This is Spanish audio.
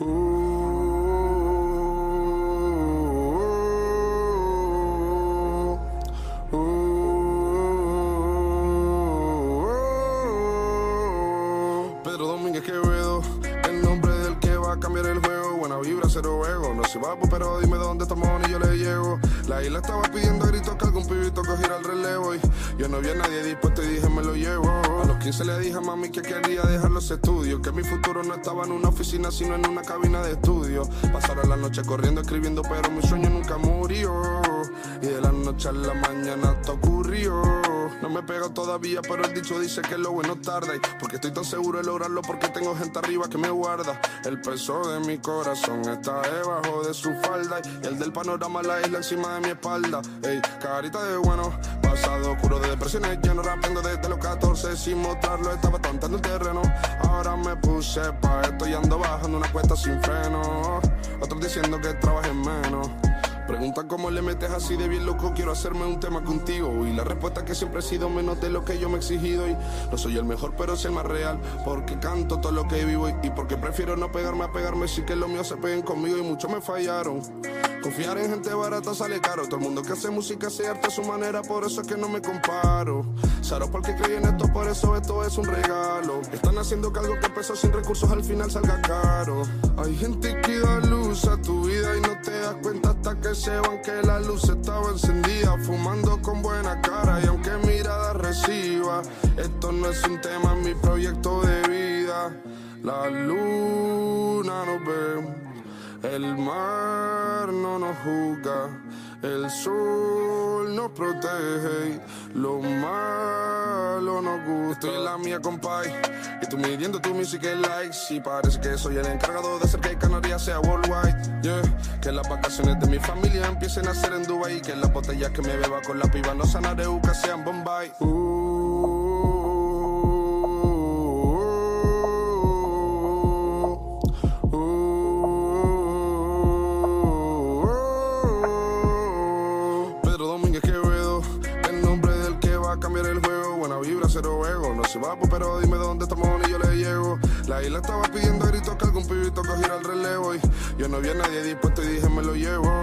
Pedro Domínguez Quevedo, el nombre del que va a cambiar el juego. Buena vibra, cero ego. No se va, pero dime dónde estamos y yo le llego. La isla estaba pidiendo gritos que algún pibito cogiera el relevo. Y yo no vi a nadie dispuesto y dije, me lo llevo. A los 15 le dije a mami que quería dejar los estudios. Que mi futuro no estaba en una oficina, sino en una cabina de estudio. Pasaron la noche corriendo, escribiendo, pero mi sueño nunca murió. Y de la noche a la mañana esto ocurrió. No me pego todavía, pero el dicho dice que lo bueno tarda. Y porque estoy tan seguro de lograrlo, porque tengo gente arriba que me guarda. El peso de mi corazón está debajo de su falda. Y el del panorama, la isla encima de mi espalda. Ey, carita de bueno, pasado oscuro de depresiones. Ya no rapeando desde los 14 sin mostrarlo. Estaba tontando el terreno. Ahora me puse pa' esto y ando bajando una cuesta sin freno. Otros diciendo que trabajen menos. Preguntan cómo le metes así de bien loco, quiero hacerme un tema contigo. Y la respuesta que siempre he sido menos de lo que yo me he exigido. Y no soy el mejor, pero soy el más real. Porque canto todo lo que vivo y, porque prefiero no pegarme a pegarme. Sí que los míos se peguen conmigo y muchos me fallaron. Confiar en gente barata sale caro. Todo el mundo que hace música hace arte a su manera, por eso es que no me comparo. Saro porque creí en esto, por eso esto es un regalo. Están haciendo que algo que empezó sin recursos al final salga caro. Hay gente que que se van que la luz estaba encendida. Fumando con buena cara y aunque mirada reciba, esto no es un tema, es mi proyecto de vida. La luna nos ve. El mar no nos juzga, el sol nos protege y lo malo nos gusta. Y la mía, compay, y tú midiendo tu music en likes. Y parece que soy el encargado de hacer que Canarias sea worldwide. Yeah, que las vacaciones de mi familia empiecen a ser en Dubai. Y que las botellas que me beba con la piba no sanareuca sean Bombay. Uh, pues, pero dime dónde estamos y yo le llego. La isla estaba pidiendo gritos que algún pibito cogiera el relevo. Y yo no vi a nadie dispuesto y dije, me lo llevo.